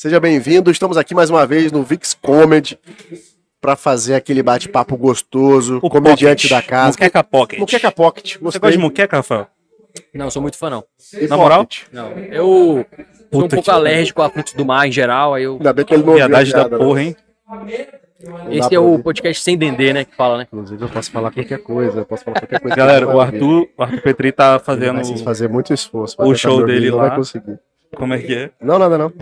Seja bem-vindo. Estamos aqui mais uma vez no Vix Comedy para fazer aquele bate-papo gostoso, O comediante Pocket. da casa. Muqueca Pocket. Muqueca Pocket. Você Gostei. gosta de muqueca, Rafael? Não, sou muito fã, não. E Na moral? Pocket. Não. Eu sou um pouco que alérgico a frutos do mar em geral, aí eu. Ainda bem que ele não Viadagem da porra, hein? Não Esse é o podcast sem dendê, né? Que fala, né? Inclusive, eu posso falar qualquer coisa. Eu posso falar qualquer coisa. Galera, o vai. Arthur, o Arthur Petri tá Ele fazendo. vai se fazer muito esforço. o Vai show ouvir, dele não lá. vai conseguir. Como é que é? Não, nada não.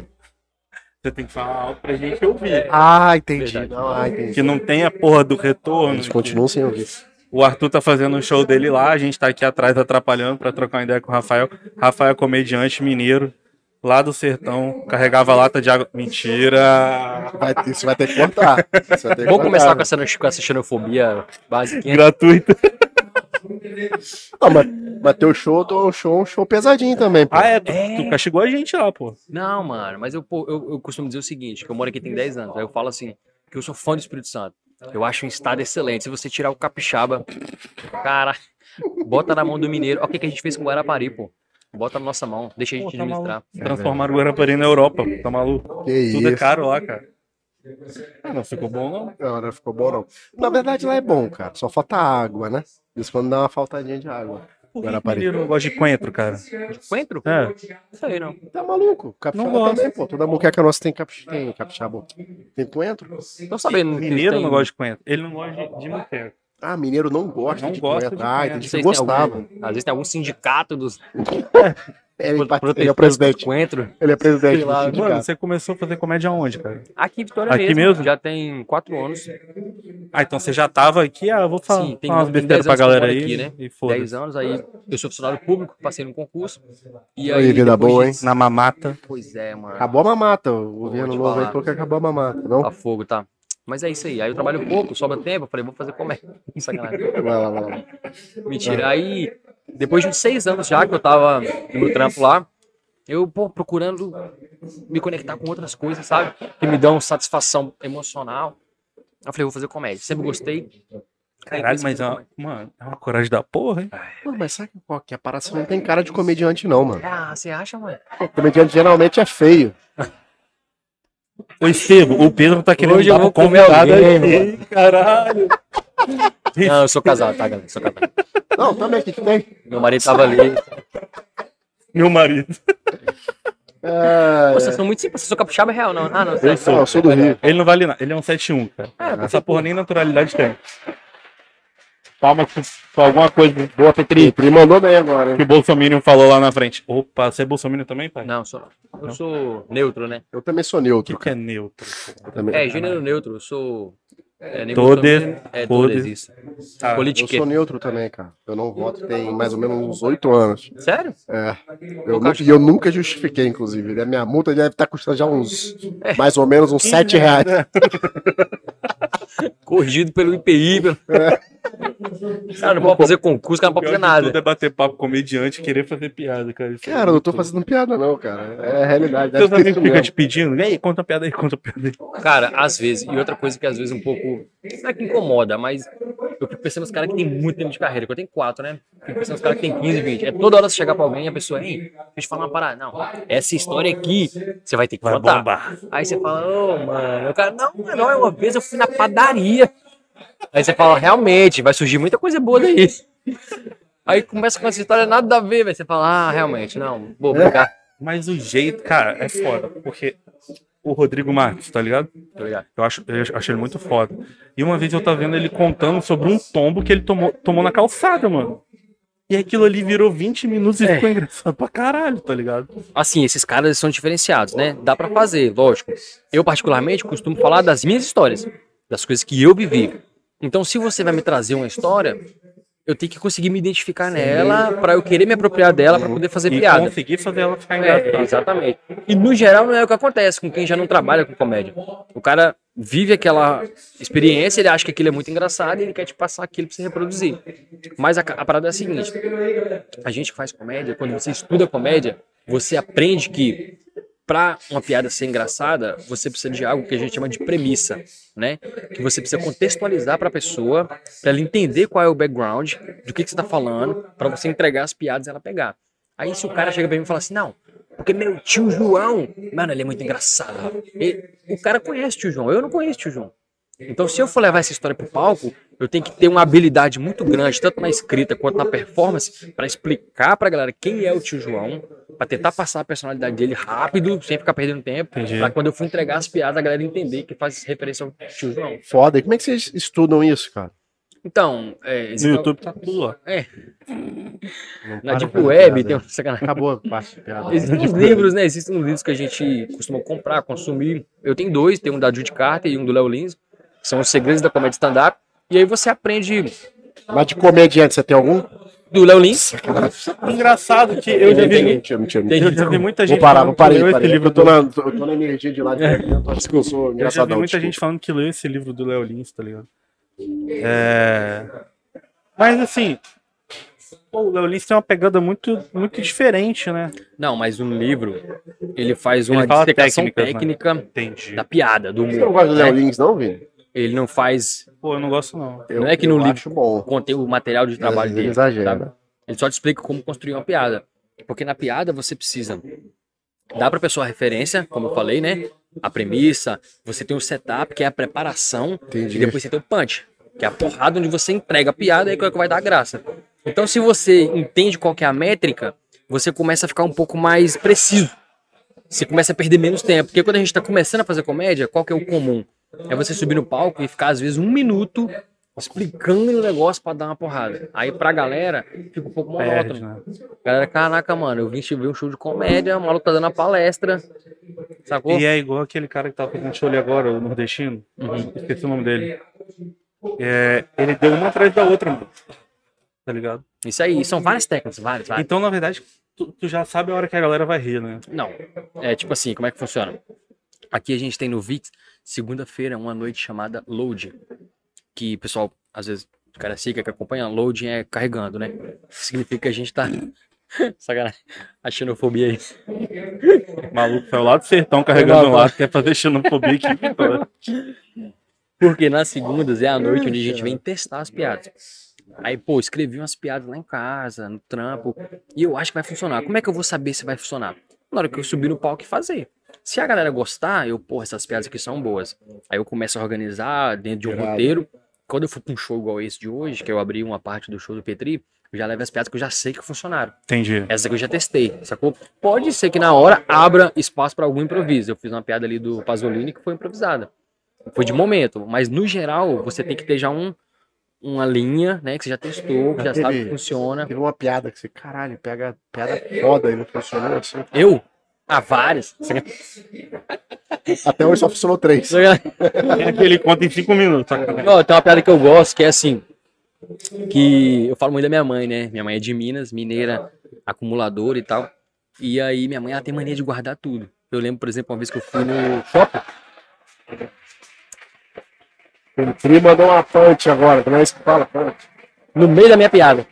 Você tem que falar algo pra gente ouvir. Ah, entendi. Verdade. Não, ah, entendi. Que não tem a porra do retorno. Eles continuam sem ouvir. O Arthur tá fazendo um show dele lá, a gente tá aqui atrás atrapalhando pra trocar uma ideia com o Rafael. Rafael é comediante mineiro, lá do sertão, carregava lata de água. Mentira! Vai ter, você vai ter que cortar. Que Vamos cortar, começar com essa, com essa xenofobia básica. Gratuito. Não, mas, mas teu show, teu show, é um show pesadinho também, pô. Ah, é, tu, tu castigou a gente lá, pô. Não, mano, mas eu, pô, eu, eu costumo dizer o seguinte: que eu moro aqui tem 10 anos. Aí eu falo assim, que eu sou fã do Espírito Santo. Eu acho um estado excelente. Se você tirar o capixaba, cara, bota na mão do mineiro. Olha o que, que a gente fez com o Guarapari, pô. Bota na nossa mão, deixa a gente Pô, tá administrar. Transformaram o Guarapari na Europa, pô. tá maluco? Que Tudo é isso. caro lá, cara. Ah, não ficou bom, não? Não, não ficou bom, não. Na verdade, lá é bom, cara. Só falta água, né? Isso quando dá uma faltadinha de água. Por que Guarapari. mineiro não gosta de coentro, cara? Coentro? É. Isso aí, não. Tá maluco? Capixaba Não gosto. também, pô. Toda muqueca nossa tem, capix... tem capixaba. Tem coentro? Tô sabendo. que Mineiro tem- não gosta de coentro. Ele não gosta de, de muqueca. Ah, mineiro não gosta Não de gosta coentro. de Ah, coentro. entendi. Vocês que gostava. algum- às vezes tem algum sindicato dos Ele, pro- ele é o presidente. do coentro. Ele é presidente lá, do Mano, você começou a fazer comédia aonde, cara? Aqui em Vitória Aqui mesmo, mesmo? Já tem quatro anos. Ah, então você já tava aqui, ah, eu vou falar, Sim, tem, falar umas besteiras 10 pra galera aí aqui, né? e 10 foda-se. anos, aí eu sou funcionário público, passei num concurso. E Aí, aí, vida boa, disso- Na mamata. Pois é, mano. Acabou a mamata. O governo novo aí falou que acabou a mamata, não? Tá fogo, tá? Mas é isso aí. Aí eu trabalho pouco, sobra tempo. Eu falei, vou fazer comédia. Sacanagem. Vai lá, vai lá. Mentira. Aí, depois de uns seis anos já que eu tava no meu trampo lá, eu, pô, procurando me conectar com outras coisas, sabe? Que me dão satisfação emocional. Eu falei, vou fazer comédia. Sempre gostei. Caralho, mas é uma, mano, é uma coragem da porra, hein? Pô, mas sabe qual que é? A parada não tem cara de comediante, não, mano. Ah, você acha, mano? Pô, comediante geralmente é feio. Ô, Estevam, o Pedro tá querendo Hoje eu dar vou pra comer convidado alguém, aqui, caralho. Não, eu sou casado, tá, galera? Sou casado. Não, também, o que que tem? Meu marido tava ali. Meu marido. É... Pô, Vocês são muito simples. Vocês são capixaba real, não? Ah, não. sei. Não, eu sou do Rio. Ele não vale nada, ele é um 7-1, cara. É, Essa porra nem naturalidade tem. Pra- pra alguma coisa boa, Petri. O Pri mandou bem agora, Que o Bolsonaro falou lá na frente. Opa, você é Bolsonaro também, pai? Não, sou, eu sou neutro, né? Eu também sou O neutro, que, que é neutro? Eu também. É, gênero neutro. Eu sou. É, Todes, bolsominion, É, todes, todes. isso. Ah, Eu Politique. sou neutro também, cara. Eu não voto tem mais ou menos uns oito anos. Sério? É. Eu, nu- Caixa. e eu nunca justifiquei, inclusive. Minha multa deve estar custando já uns. Mais ou menos uns sete reais. Corrigido pelo IPI. Pelo... Cara, não pode fazer concurso, cara, não pode fazer nada. tudo é bater papo com comediante e querer fazer piada, cara. Isso é Cara, eu não tô fazendo piada, não, cara. É a realidade. Seus amigos isso ficam mesmo. te pedindo, e aí, conta a piada aí, conta a piada aí. Cara, às vezes, e outra coisa que às vezes um pouco. Não é que incomoda, mas eu fico pensando nos caras que tem muito tempo de carreira, que eu tenho quatro, né? Fico pensando nos caras que tem 15, 20. É toda hora você chegar pra alguém e a pessoa, hein, deixa eu te falar uma parada. Não, essa história aqui, você vai ter que Vai contar. bombar. Aí você fala, ô, mano, o cara, não, não, é uma vez eu fui na padaria. Aí você fala, realmente, vai surgir muita coisa boa daí. Aí começa com essa história nada a ver, velho. Você fala, ah, realmente, não, vou brincar. Mas o jeito, cara, é foda. Porque o Rodrigo Marques, tá ligado? Tá ligado? Eu acho, eu acho ele muito foda. E uma vez eu tava vendo ele contando sobre um tombo que ele tomou, tomou na calçada, mano. E aquilo ali virou 20 minutos e É. ficou engraçado pra caralho, tá ligado? Assim, esses caras são diferenciados, né? Dá pra fazer, lógico. Eu, particularmente, costumo falar das minhas histórias, das coisas que eu vivi. Então, se você vai me trazer uma história, eu tenho que conseguir me identificar nela pra eu querer me apropriar dela pra poder fazer E piada. conseguir fazer ela ficar É, engraçada. exatamente. E no geral não é o que acontece com quem já não trabalha com comédia. O cara vive aquela experiência, ele acha que aquilo é muito engraçado e ele quer te passar aquilo pra você reproduzir. Mas a, a parada é a seguinte: a gente que faz comédia, quando você estuda comédia, você aprende que pra uma piada ser engraçada, você precisa de algo que a gente chama de premissa, né? Que você precisa contextualizar pra pessoa, pra ela entender qual é o background, do que, que você tá falando, pra você entregar as piadas e ela pegar. Aí se o cara chega pra mim e fala assim, não, Porque meu tio João, mano, ele é muito engraçado. O cara conhece o tio João, eu não conheço o tio João. Então, se eu for levar essa história pro palco, eu tenho que ter uma habilidade muito grande, tanto na escrita quanto na performance, pra explicar pra galera quem é o tio João, pra tentar passar a personalidade dele rápido, sem ficar perdendo tempo, pra quando eu for entregar as piadas, a galera entender que faz referência ao tio João. Foda. E como é que vocês estudam isso, cara? Então, é, No existe- YouTube tá tudo lá. É, na para Deep Web, piada tem um sacanagem. Acabou a parte de piada. Existem uns livros, né? Existem uns livros que a gente costuma comprar, consumir. Eu tenho dois, tem um da Judy Carter e um do Léo Lins, que são os segredos da comédia stand-up. E aí você aprende Mas de comediante, você tem algum? do Léo Lins. Engraçado que eu já vi, Mentira, mentira, Tem- mentira. eu já vi muita gente Vou parar, falando vou que parar, leu parei, livro Eu tô do... na, eu tô na energia de lá de dentro, acho que eu sou Eu já vi engraçadão. muita desculpa. gente falando que leu esse livro do Léo Lins, tá ligado? É... Mas assim, pô, o Léo Lins tem uma pegada muito, muito diferente, né? Não, mas um livro, ele faz uma Ele dissecação técnicas, né? técnica Entendi. da piada, do Você não humor. gosta do Léo né? Lins, não, Vini? Ele não faz Pô, eu não gosto não. Eu- Não é que no livro- bom. contém o material de trabalho Ele dele. exagera. sabe? Ele só te explica como construir uma piada. Porque na piada você precisa dar pra pessoa a referência, como eu falei, né? A premissa, você tem o setup, que é a preparação, Entendi. e depois você tem o punch, que é a porrada onde você entrega a piada e é o que vai dar a graça. Então, se você entende qual que é a métrica, você começa a ficar um pouco mais preciso. Você começa a perder menos tempo. Porque quando a gente tá começando a fazer comédia, qual que é o comum? É você subir no palco e ficar, às vezes, um minuto explicando o negócio pra dar uma porrada. Aí pra galera, fica um pouco monótono. né? Galera, caraca, mano, eu vim te ver um show de comédia, o maluco tá dando a palestra. Sacou? E é igual aquele cara que tava fazendo show ali agora, o nordestino. Uhum. Esqueci o nome dele. É, ele deu uma atrás da outra, mano. Tá ligado? Isso aí, são várias técnicas, várias, várias. Então, na verdade, tu, tu já sabe a hora que a galera vai rir, né? Não. É tipo assim, como é que funciona? Aqui a gente tem no VIX, segunda-feira, uma noite chamada Loading. Que o pessoal, às vezes, o cara siga que acompanha, loading é carregando, né? Significa que a gente tá. Sacanagem. A xenofobia aí. Maluco saiu lá do sertão carregando lado, quer fazer xenofobia aqui. Porque nas segundas é a noite onde a gente vem testar as piadas. Aí, pô, escrevi umas piadas lá em casa, no trampo, e eu acho que vai funcionar. Como é que eu vou saber se vai funcionar? Na hora que eu subir no palco e fazer. Se a galera gostar, eu, porra, essas piadas aqui são boas. Aí eu começo a organizar dentro de um Irado. roteiro. Quando eu for pra um show igual esse de hoje, que eu abri uma parte do show do Petri, eu já levo as piadas que eu já sei que funcionaram. Entendi. Essas aqui eu já testei, sacou? Pode ser que na hora abra espaço para algum improviso. Eu fiz uma piada ali do Pasolini que foi improvisada. Foi de momento, mas no geral você tem que ter já um, uma linha, né, que você já testou, que já sabe que funciona. Teve uma piada que você, caralho, pega piada foda e não funcionou assim. Eu? Ah, várias. Até hoje só funcionou três. É aquele conta em cinco minutos. Ó, tem uma piada que eu gosto, que é assim, que eu falo muito da minha mãe, né? Minha mãe é de Minas, mineira, acumuladora e tal. E aí minha mãe ela tem mania de guardar tudo. Eu lembro, por exemplo, uma vez que eu fui no shopping, O Pri mandou uma punch agora, não é isso que fala? Punch. no meio da minha piada.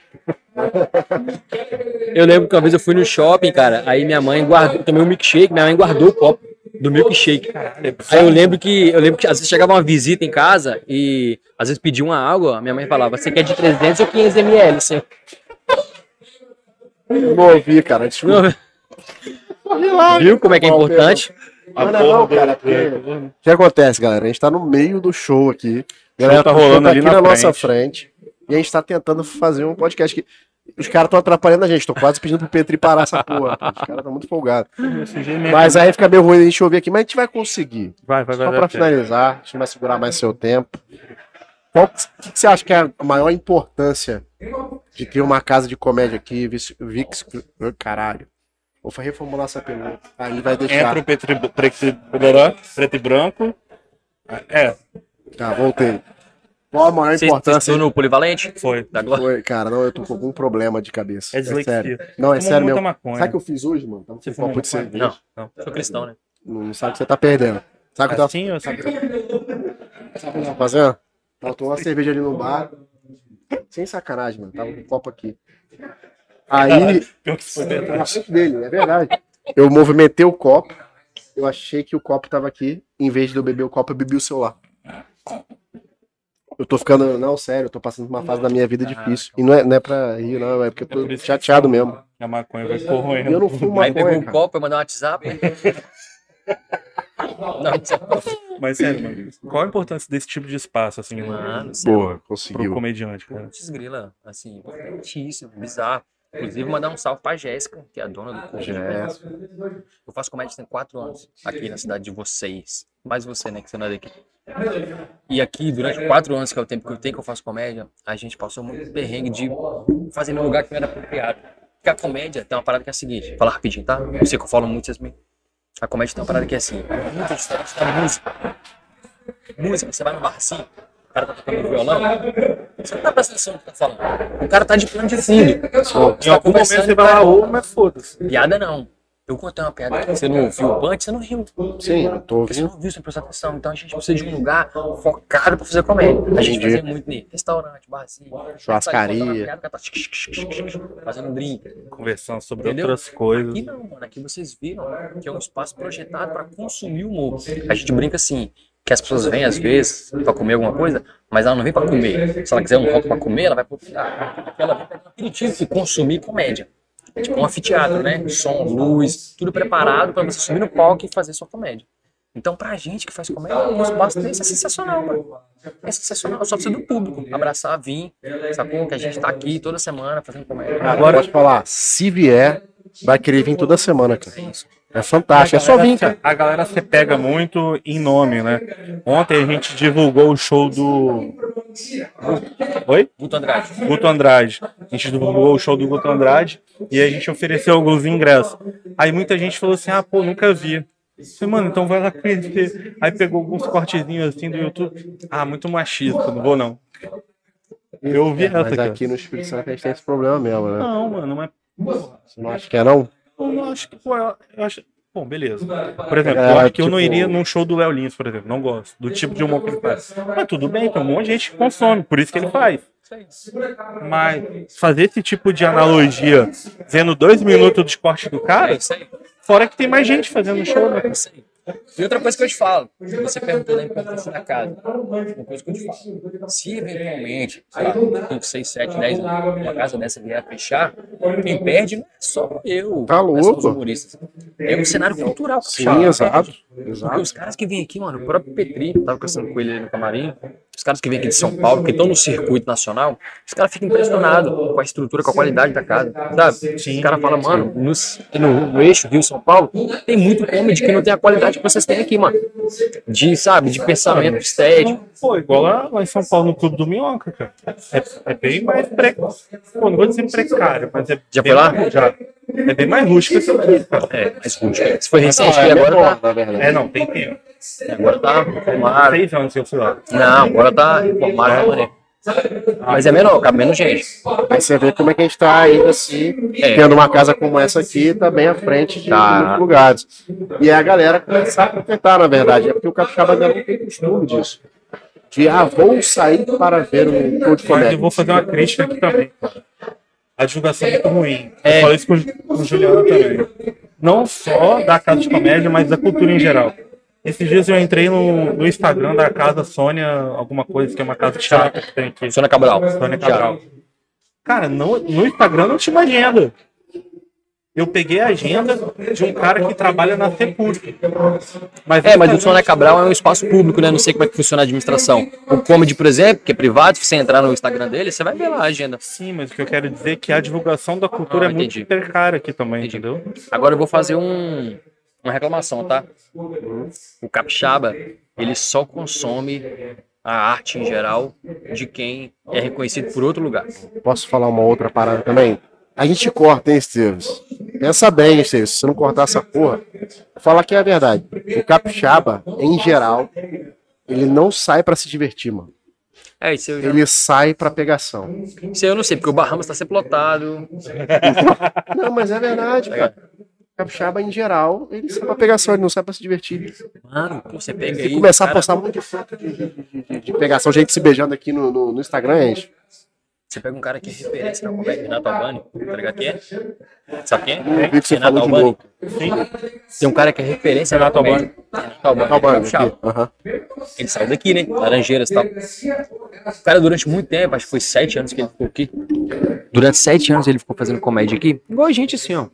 Eu lembro que uma vez eu fui no shopping, cara, aí minha mãe guardou, tomei um milkshake, minha mãe guardou o copo do milkshake. Aí eu lembro que eu lembro que às vezes chegava uma visita em casa e às vezes pedia uma água, minha mãe falava: "Você quer de 300 ou 500 ml?" Assim. Não ouvi, cara. Desculpa. Viu como é que é importante? Não, não, não, cara. porque- O que acontece, galera? A gente tá no meio do show aqui. A galera tá rolando ali aqui na na, nossa frente. E a gente tá tentando fazer um podcast que. Os caras estão atrapalhando a gente. Tô quase pedindo pro Petri parar essa porra. Os caras estão muito folgados. Mas aí fica meio ruim a gente ouvir aqui. Mas a gente vai conseguir. Vai, vai, vai. Só pra finalizar, a gente vai segurar mais seu tempo. Qual que, que você acha que é a maior importância de ter uma casa de comédia aqui, Vix, Vix caralho? Vou reformular essa pergunta. Aí vai deixar. Entra o preto, e- preto, preto e branco. É, Tá, voltei. Qual a maior importância? estão no polivalente? foi. Da Glória? Foi, cara, não, eu tô com algum problema de cabeça. É dislexia. sério. Não, é sério mesmo. maconha. Sabe o que eu fiz hoje, mano? Tava com Você um copo de cerveja. Não, não. Sou cristão, né? Não sabe o que você tá perdendo. Sabe o que eu Assim, eu sabe? sabe o que eu tava fazendo? Tomando uma cerveja ali no bar. Sem sacanagem, mano. Tava com um copo aqui. Aí, Pior que foi dele, é verdade. Eu movimentei o copo. Eu achei que o copo tava aqui. Em vez de eu beber o copo, eu bebi o celular. Eu tô ficando. Não, sério, eu tô passando por uma fase da minha vida Ah, difícil. E não é, não é pra rir, não, é porque eu É tô que chateado mesmo. A maconha vai E eu corroendo. não fumo Aí pegou maconha, um cara. copo, vai mandar um WhatsApp. né? Não, é- Mas sério, mano, qual a importância desse tipo de espaço, assim, Mano, é Boa, pro conseguiu. comediante, cara? Putz, grila, assim, importantíssimo, bizarro. Inclusive, mandar um salve pra Jéssica, que é a dona do. Jéssica. Eu faço comédia tem quatro anos, aqui na cidade de vocês. Mais você, né, que você não é daqui. E aqui, durante quatro anos, que é o tempo que eu tenho que eu faço comédia, a gente passou muito perrengue de fazer num lugar que não era apropriado. Porque a comédia tem uma parada que é a seguinte, falar rapidinho, tá? Eu sei que eu falo muito, vocês me... A comédia tem uma parada que é assim, muito distante da música. Música, você vai no bar assim, o cara tá tocando violão, você não tá prestando atenção no que tá falando. O cara tá de plano de fundo. Em algum momento você vai lá, ou, mas foda-se. Piada não. Eu contei uma piada que você não ouviu o punch, você não riu. Sim, eu tô Porque você ouvindo. não viu, você não prestou atenção. Então a gente precisa de um lugar focado pra fazer comédia. A gente Entendi. fazia muito em restaurante, barzinho. Churrascaria. Piada, o tá Fazendo drink. Conversando sobre Entendeu? outras coisas. Aqui não, mano. Aqui vocês viram que é um espaço projetado pra consumir humor. A gente brinca assim, que as pessoas vêm às vezes pra comer alguma coisa, mas ela não vem pra comer. Se ela quiser um rock pra comer, ela vai pro lugar. Ela vem um aperitivo e consumir comédia. É tipo um anfiteatro, né? Som, luz, tudo preparado pra você subir no palco e fazer sua comédia. Então, pra gente que faz comédia, o espaço desse é sensacional, mano. É sensacional, só precisa do público. Abraçar, vir, sacou? Que a gente tá aqui toda semana fazendo comédia. Agora, pode falar, se vier, vai querer vir toda semana, cara. É fantástico, é só vir, cara. A galera se pega muito em nome, né? Ontem a gente divulgou o show do. Oi? Guto Andrade. Guto Andrade. A gente divulgou o show do Guto Andrade e a gente ofereceu alguns ingressos. Aí muita gente falou assim: ah, pô, nunca vi. Eu Falei, mano, então vai lá conhecer. Aí pegou alguns cortezinhos assim do YouTube. Ah, muito machista, não vou não. Eu ouvi essa, Mas cara. aqui no Espírito Santo a gente tem esse problema mesmo, né? Não, mano, mas Você não acha que é, não? eu não acho que, pô, eu acho. Bom, beleza. Por exemplo, É, eu acho que eu não tipo- iria num show do Léo Lins, por exemplo. Não gosto. Do tipo de humor que ele faz. Mas tudo bem, tem um monte de gente que consome, por isso que ele faz. Mas fazer esse tipo de analogia, vendo dois minutos de corte do cara, fora que tem mais gente fazendo show, né? E outra coisa que eu te falo, você perguntou da importância da casa. Uma coisa que eu te falo. Se eventualmente, sei lá, 5, 6, 7, 10 anos, uma casa dessa vier a fechar, quem perde não é só eu. Tá é louco. É o cenário cultural. Sim, exato. Exato. os caras que vêm aqui, mano, o próprio Petri, tava conversando com ele ali no camarim, os caras que vêm aqui de São Paulo, que estão no circuito nacional, os caras ficam impressionados com a estrutura, com a qualidade da casa, sabe? Os caras falam, mano, nos- no, no eixo Rio-São Paulo, tem muito comedy que não tem a qualidade que vocês têm aqui, mano. De, sabe, de pensamento estético. Pô, igual lá, lá em São Paulo, no Clube do Minhoca, cara. É, é bem mais precário. Pô, não vou dizer precário, mas é. Já bem foi lá? mais- Já. É bem mais rústico esse aqui, cara. É, mais rústico. Se foi recente, Ah, é agora bom, tá. na verdade. É, não, tem tempo. Agora tá reformado. Seis anos que eu fui lá. Não, agora tá reformado maneira. Mas é menor, cabe menos gente. Aí você vê como é que a gente tá ainda assim, É. tendo uma casa como essa aqui, tá bem à frente de Tá. muitos lugares. E é a galera começar a frequentar, na verdade. É porque o capixaba ainda não tem costume disso. De, ah, vou sair para ver um show de Mas eu comédia. vou fazer uma crítica aqui também. A divulgação é muito ruim. É. Eu falei isso com, com o Juliano também. Não só da casa de comédia, mas da cultura em geral. Esses dias eu entrei no, no Instagram da casa Sônia, alguma coisa, que é uma casa de teatro que tem aqui. Sônia Cabral. Sônia Cabral. Cara, no, no Instagram não tinha uma agenda. Eu peguei a agenda de um cara que trabalha na Sepulcro. Mas É, mas o Sônia Cabral é um espaço público, né? Não sei como é que funciona a administração. O Comedy, por exemplo, que é privado, se você entrar no Instagram dele, você vai ver lá a agenda. Sim, mas o que eu quero dizer é que a divulgação da cultura Ah, é muito precária aqui também, Entendi. entendeu? Agora eu vou fazer um, uma reclamação, tá? O capixaba, ele só consome a arte em geral de quem é reconhecido por outro lugar. Posso falar uma outra parada também? A gente corta, hein, Esteves? Pensa bem, Esteves. Se você não cortar essa porra, fala que é a verdade. O capixaba, em geral, ele não sai pra se divertir, mano. É, isso eu, já- Ele sai pra pegação. isso eu não sei, porque o Bahamas tá sempre lotado. Não, mas é verdade, cara. O capixaba, em geral, ele sai pra pegação, ele não sai pra se divertir. Mano, pô, você pega Se aí. começar a cara, postar muito foto de, de, de- de- de pegação, gente se beijando aqui no, no, no Instagram, gente. Você pega um cara que é referência na comédia, Renato Albani, tá ligado quem é? Sabe quem é? Que você Renato Albani. novo. Tem um cara que é referência Renato na comédia. Renato Albani. É aqui. Aham. Ele saiu daqui, né? Laranjeiras e tal. O cara, durante muito tempo, acho que foi sete anos que ele ficou aqui. Durante sete anos ele ficou fazendo comédia aqui. Igual a gente, assim, ó.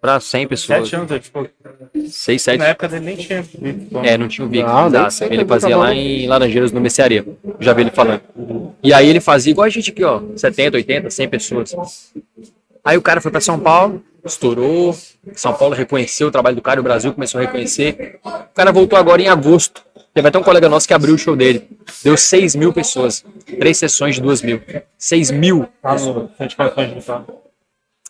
Pra 100 pessoas. Sete anos, ele ficou. Seis, sete. Na época dele nem tinha. É, não tinha o Vic. Não, exato. Ele que fazia tá lá em Laranjeiras, no Mercearia. Já vi ele falando. E aí ele fazia igual a gente aqui, ó. 70, 80, 100 pessoas. Aí o cara foi pra São Paulo, estourou. São Paulo reconheceu o trabalho do cara, o Brasil começou a reconhecer. O cara voltou agora em agosto. Teve até um colega nosso que abriu o show dele. Deu 6 mil pessoas. Três sessões de 2 mil. 6 mil. Tá no Centro de.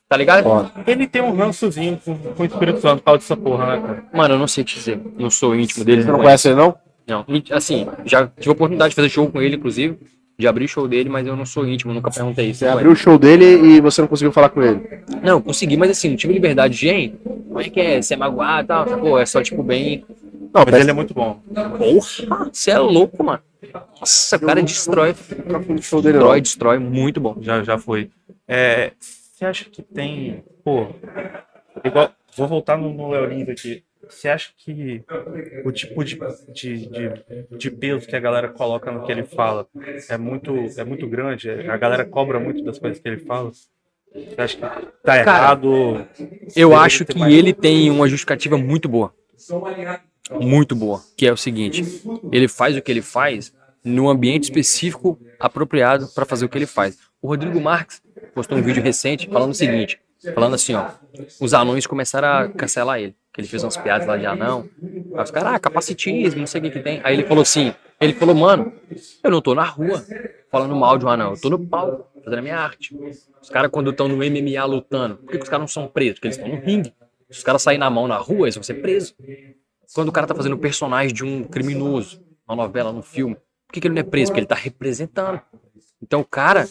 Tá ligado? Ele tem um rançozinho com, com o Espírito Santo por causa dessa porra, né, cara? Mano, eu não sei o que dizer. Não sou íntimo dele. Você não conhece ele, não? Não, assim, já tive a oportunidade de fazer show com ele, inclusive, de abrir show dele, mas eu não sou íntimo, nunca perguntei isso. Você abriu o show dele e você não conseguiu falar com ele. Não, consegui, mas assim, não tive liberdade de, hein, como é que é, você é magoado e tal, pô, é só, tipo, bem, Não, Mas ele é muito bom. porra, você é louco, mano. Nossa, o cara destrói, no show dele, não. destrói, destrói, muito bom. Já, já foi. É, você acha que tem. Pô, igual. Vou voltar no, no Léo Lins aqui. Você acha que o tipo de, de, de, de peso que a galera coloca no que ele fala é muito, é muito grande? A galera cobra muito das coisas que ele fala? Você acha que tá errado? Eu Deveria acho que mais- ele tem uma justificativa muito boa. Muito boa. Que é o seguinte: ele faz o que ele faz num ambiente específico apropriado para fazer o que ele faz. O Rodrigo Marques postou um vídeo recente falando o seguinte: falando assim, ó, os anões começaram a cancelar ele. Que ele fez umas piadas lá de anão. Aí os caras, ah, capacitismo, não sei o que que tem. Aí ele falou assim: ele falou, mano, eu não tô na rua falando mal de um anão, eu tô no palco, fazendo a minha arte. Os caras, quando estão no MMA lutando, por que, que os caras não são presos? Porque eles estão no ringue. Se os caras saírem na mão na rua, eles vão ser presos. Quando o cara tá fazendo personagem de um criminoso, uma novela, num filme, por que, que ele não é preso? Porque ele tá representando. Então o cara,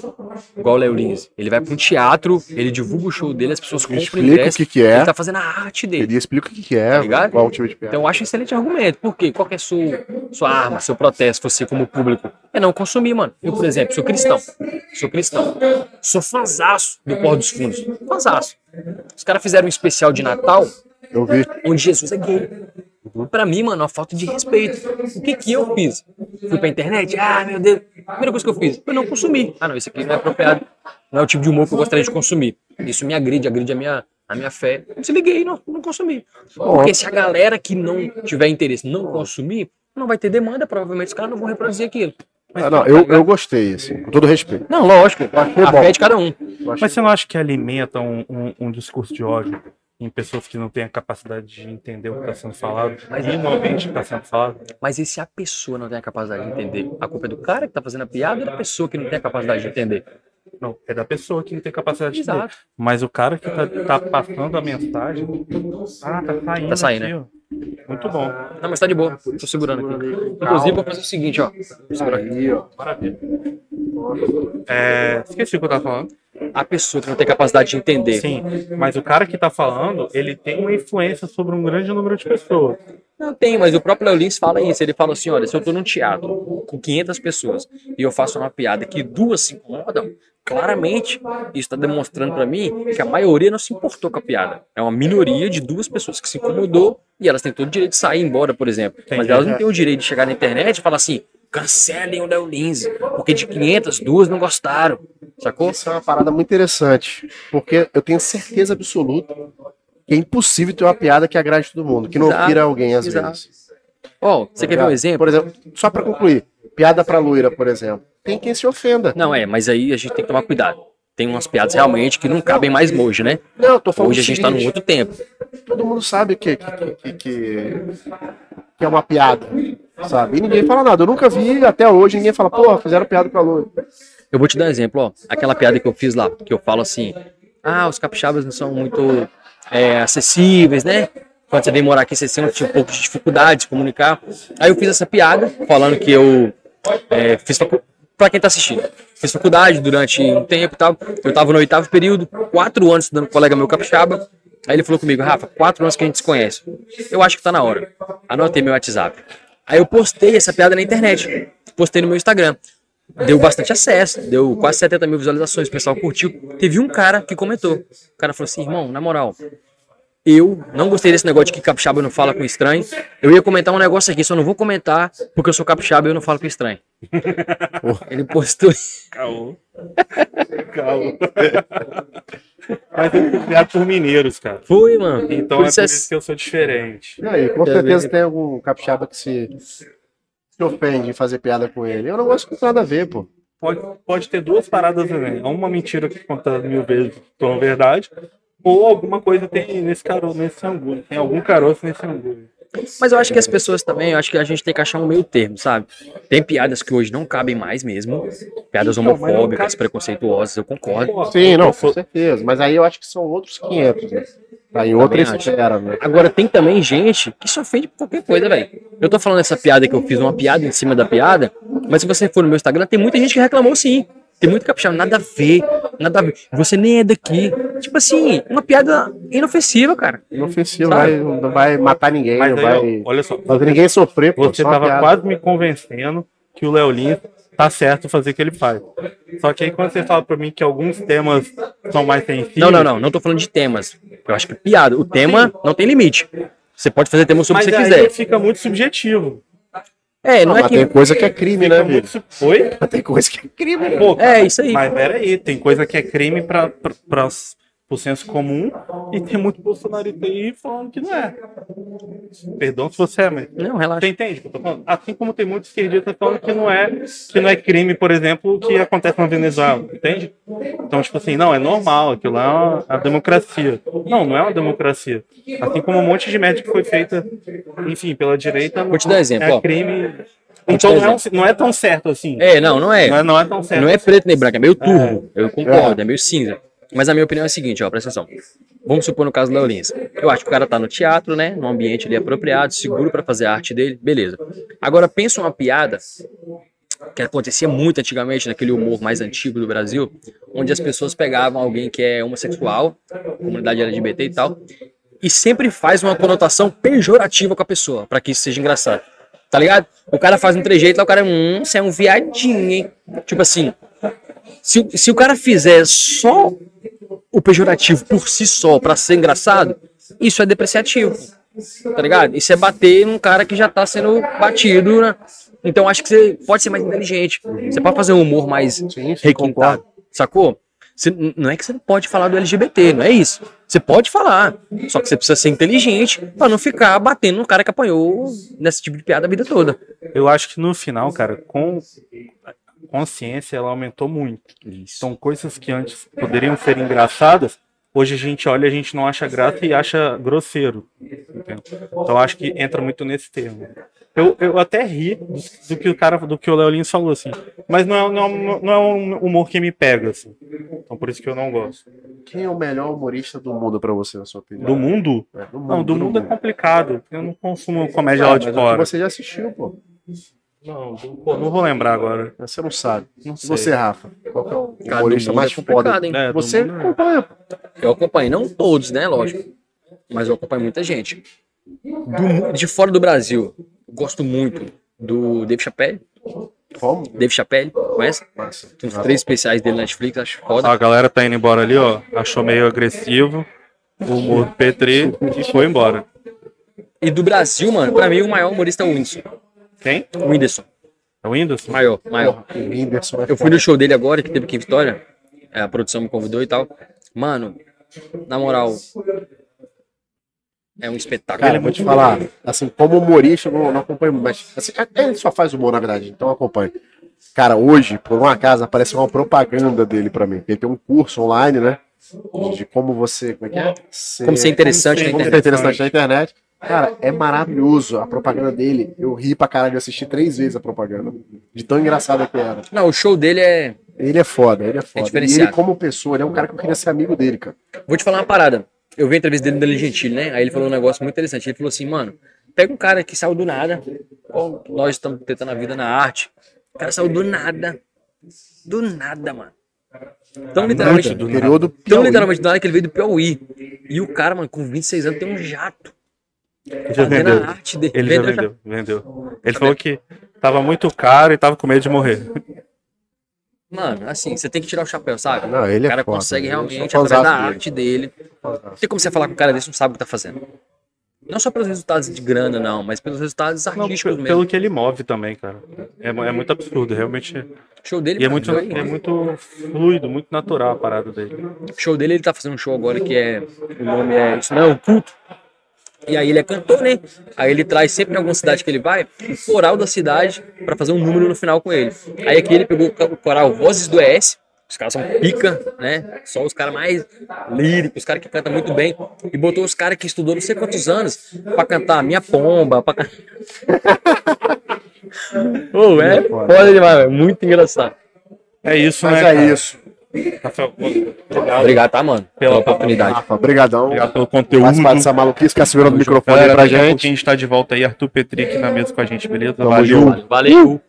igual o Léo Lins, ele vai pra um teatro, ele divulga o show dele, as pessoas Ele compram explica o ingresso, que, que é. ele tá fazendo a arte dele. Ele explica o que, que é, Tá ligado? qual o tipo de piada. Então eu acho um excelente argumento. Por quê? Qual que é sua, sua arma, seu protesto, você como público? É não consumir, mano. Eu, por exemplo, sou cristão. Sou cristão. Sou fanzaço do Porto dos Fundos. Fanzaço. Os caras fizeram um especial de Natal Eu vi. onde Jesus é gay. Pra mim, mano, é uma falta de respeito. O que que eu fiz? Fui pra internet? Ah, meu Deus. Primeira coisa que eu fiz, eu não consumi. Ah, não, isso aqui não é apropriado. Não é o tipo de humor que eu gostaria de consumir. Isso me agride, agride a minha, a minha fé. Desliguei, não, não consumi. Porque se a galera que não tiver interesse não consumir, não vai ter demanda, provavelmente os caras não vão reproduzir aquilo. Ah, não, eu, eu gostei, assim, com todo respeito. Não, lógico. A bom. fé é de cada um. Mas você não acha que alimenta um, um, um discurso de ódio em pessoas que não têm a capacidade de entender o que está sendo falado e no ambiente que está sendo falado? Mas e se a pessoa não tem a capacidade de entender? A culpa é do cara que tá fazendo a piada ou da pessoa que não tem a capacidade de entender? Não, é da pessoa que não tem capacidade de entender. Exato. Mas o cara que tá, tá passando a mensagem. Ah, tá saindo. Tá saindo, aqui, ó. Muito bom. Não, mas tá de boa. Tô segurando aqui. Inclusive, vou fazer o seguinte, ó. Vou segurar aqui. Maravilha. É, esqueci o que eu tava falando. A pessoa que não tem capacidade de entender. Sim, mas o cara que tá falando, ele tem uma influência sobre um grande número de pessoas. Não tem, mas o próprio Léo Lins fala isso. Ele fala assim: olha, se eu tô num teatro com 500 pessoas e eu faço uma piada que duas se incomodam, claramente isso está demonstrando pra mim que a maioria não se importou com a piada. É uma minoria de duas pessoas que se incomodou e elas têm todo o direito de sair embora, por exemplo. Mas Entendi. elas não têm o direito de chegar na internet e falar assim: cancelem o Léo Lins, porque de 500, duas não gostaram. Sacou? Isso é uma parada muito interessante, porque eu tenho certeza absoluta que é impossível ter uma piada que agrade todo mundo, que não Exato, alguém às exato. vezes. Ó, você quer ver um exemplo? Por exemplo, só pra concluir, piada pra loira, por exemplo. Tem quem se ofenda. Não, é, mas aí a gente tem que tomar cuidado. Tem umas piadas realmente que não cabem mais hoje, né? Não, eu tô falando Hoje a gente tá num outro tempo. Todo mundo sabe que, que, que, que, que é uma piada, sabe? E ninguém fala nada. Eu nunca vi até hoje ninguém fala, porra, fizeram piada pra loira. Eu vou te dar um exemplo, ó. Aquela piada que eu fiz lá, que eu falo assim: ah, os capixabas não são muito é, acessíveis, né? Quando você vem morar aqui, você sente um pouco de dificuldade de comunicar. Aí eu fiz essa piada, falando que eu é, fiz facu... Pra quem tá assistindo, fiz faculdade durante um tempo e tal. Eu tava no oitavo período, quatro anos estudando com um colega meu capixaba. Aí ele falou comigo, Rafa, quatro anos que a gente se conhece. Eu acho que tá na hora. Anotei meu WhatsApp. Aí eu postei essa piada na internet. Postei no meu Instagram. Deu bastante acesso, deu quase 70 mil visualizações, o pessoal curtiu. Teve um cara que comentou. O cara falou assim, irmão, na moral, Eu não gostei desse negócio de que capixaba não fala com estranho. Eu ia comentar um negócio aqui, só não vou comentar porque eu sou capixaba e eu não falo com estranho. Ele postou. Caô. Caô. Mas eu fui criado por mineiros, cara. Foi, mano. Então Por é isso por é- isso que eu sou diferente. E aí, com certeza tem algum capixaba que se, se ofende em fazer piada com ele. Eu não gosto com nada a ver, pô. Pode, pode ter duas paradas também. Uma mentira que conta mil vezes torna verdade, ou alguma coisa tem nesse caroço, nesse angu. Tem algum caroço nesse angu. Mas eu acho que as pessoas também, eu acho que a gente tem que achar um meio termo, sabe? Tem piadas que hoje não cabem mais mesmo. Piadas Então, homofóbicas, preconceituosas, eu concordo. Sim, não, com certeza. Mas aí eu acho que são outros 500, né? Tá em outra esfera, né? Agora, tem também gente que se ofende por qualquer coisa, velho. Eu tô falando essa piada que eu fiz, uma piada em cima da piada, mas se você for no meu Instagram, tem muita gente que reclamou sim. Tem muito capixaba, nada a ver, nada a ver. Você nem é daqui. Tipo assim, uma piada inofensiva, cara. Inofensivo, Sabe? vai, não vai matar ninguém, Mas não vai olha só, fazer ninguém sofrer, pô. você tava piada. quase me convencendo que o Léo Lins tá certo fazer o que ele faz. Só que aí quando você fala pra mim que alguns temas são mais sensíveis. Não, não, não. Não tô falando de temas. Eu acho que piada. O tema não tem limite. Você pode fazer tema sobre o Mas que você aí quiser. fica muito subjetivo. É, não Não, é mas que. tem coisa que é crime, Fica né, muito Oi? Mas tem coisa que é crime, né? Pô, É, isso aí. Mas peraí, tem coisa que é crime para o senso comum e tem muito bolsonarista aí falando que não é. Perdão se você é, mas. Não, relaxa. Você entende o que eu tô falando? Assim como tem muitos esquerdistas falando que não é, que não é crime, por exemplo, o que acontece na Venezuela, entende? Então, tipo assim, não, é normal, aquilo lá é uma, a democracia. Não, não é uma democracia. Assim como um monte de merda que foi feita, enfim, pela direita. Vou te dar exemplo, É ó. crime. Então não é, não é tão certo assim. É, não, não é. Não é, não é tão certo. Não é preto nem branco, é meio turvo. Eu concordo, é meio cinza. Mas a minha opinião é a seguinte, ó, presta atenção. Vamos supor no caso do Léo Lins. Eu acho que o cara tá no teatro, né? Num ambiente ali apropriado, seguro pra fazer a arte dele, beleza. Agora pensa uma piada que acontecia muito antigamente naquele humor mais antigo do Brasil, onde as pessoas pegavam alguém que é homossexual, comunidade LGBT e tal, e sempre faz uma conotação pejorativa com a pessoa, pra que isso seja engraçado. Tá ligado? O cara faz um trejeito lá, o cara, hum, você é um viadinho, hein? Tipo assim, se, o- se o cara fizer só o pejorativo por si só pra ser engraçado, isso é depreciativo. Tá ligado? Isso é bater num cara que já tá sendo batido, né? Então acho que você pode ser mais inteligente. Você pode fazer um humor mais requintado. Sacou? Você- não é que você não pode falar do LGBT, não é isso. Você pode falar. Só que você precisa ser inteligente pra não ficar batendo no cara que apanhou nesse tipo de piada a vida toda. Eu acho que no final, cara, com consciência ela aumentou muito. São coisas que antes poderiam ser engraçadas, hoje a gente olha e a gente não acha graça e acha grosseiro. entendeu? Então eu acho que entra muito nesse termo. Eu, eu até ri do, do que o cara, do que o Léo Lins falou assim, mas não é, não, é um- não é um humor que me pega assim. Então por isso que eu não gosto. Quem é o melhor humorista do mundo pra você, na sua opinião? Do mundo? É, do Não, do mundo é complicado. Eu não consumo comédia lá de que fora. você já assistiu, pô. Não, pô, não vou lembrar agora. Você não sabe. Não sei. você, Rafa? Qual que é o Cara, humorista mais é foda? hein? É, Você mundo é- acompanha. Eu acompanho, não todos, né? Lógico. Mas eu acompanho muita gente. Do- de fora do Brasil, gosto muito do Dave Chappelle. Como? Dave Chappelle, conhece? Massa. Tem uns três especiais dele na Netflix, acho foda. A galera tá indo embora ali, ó. Achou meio agressivo. O humor do Petri e foi embora. E do Brasil, mano, pra mim o maior humorista é o Whindersson. Quem? O Whindersson, É o Windows? maior, maior. O Whindersson é Eu fui no show dele agora, que teve aqui em Vitória. É, A produção me convidou e tal. Mano, na moral, é um espetáculo. Cara, vou te falar, assim, como humorista, eu não, não acompanho, mas assim, ele só faz humor, na verdade, então eu acompanho. Cara, hoje, por um acaso, apareceu uma propaganda dele pra mim. Ele tem um curso online, né? De, de como você. Como é que é? Como ser interessante na como ser internet. interessante na internet. Cara, é maravilhoso a propaganda dele. Eu ri pra caralho, eu assisti três vezes a propaganda. De tão engraçada que era. Não, o show dele é. Ele é foda, ele é foda. e diferenciado. ele, como pessoa, ele é um cara que eu queria ser amigo dele, cara. Vou te falar uma parada. Eu vi a entrevista dele no Dele Gentili, né? Aí ele falou um negócio muito interessante. Ele falou assim, mano, pega um cara que saiu do nada, igual nós estamos tentando a vida na arte. O cara saiu do nada. Do nada, mano. Tão literalmente, do Interior do tão Piauí. literalmente do nada que ele veio do Piauí. E o cara, mano, com 26 anos tem um jato. Já vendeu. arte dele. Ele já Vendeu vendeu, vendeu. Ele falou que tava muito caro e tava com medo de morrer. Mano, assim, você tem que tirar o chapéu, sabe? Não, ele o cara é foda. consegue sou realmente, através da dele. arte dele, Não tem como você falar com um cara desse não sabe o que tá fazendo. Não só pelos resultados de grana, não, mas pelos resultados Não, artísticos pe- mesmo. pelo que ele move também, cara. É, é muito absurdo, realmente. O show dele, E é muito, é muito fluido, muito natural a parada dele. O show dele, ele tá fazendo um show agora que é. O nome é. Isso não é o culto. E aí ele é cantor, né? Aí ele traz sempre em alguma cidade que ele vai, o coral da cidade pra fazer um número no final com ele. Aí aqui ele pegou o coral Vozes do ES. Os caras são pica, né? Só os caras mais líricos, os caras que cantam muito bem. E botou os caras que estudou não sei quantos anos pra cantar Minha Pomba. Pra... can- Ô, é foda demais, é muito engraçado. É isso, Mas né? é cara? isso. Rafael, obrigado Obrigado, tá, mano? Pela Pela oportunidade. Rafa, obrigadão. Obrigado pelo conteúdo. parte dessa maluquice que segurou o microfone Galera, pra a pouquinho a gente. gente tá de volta aí. Arthur Petri aqui na mesa com a gente, beleza? Tamo Valeu. junto. Valeu.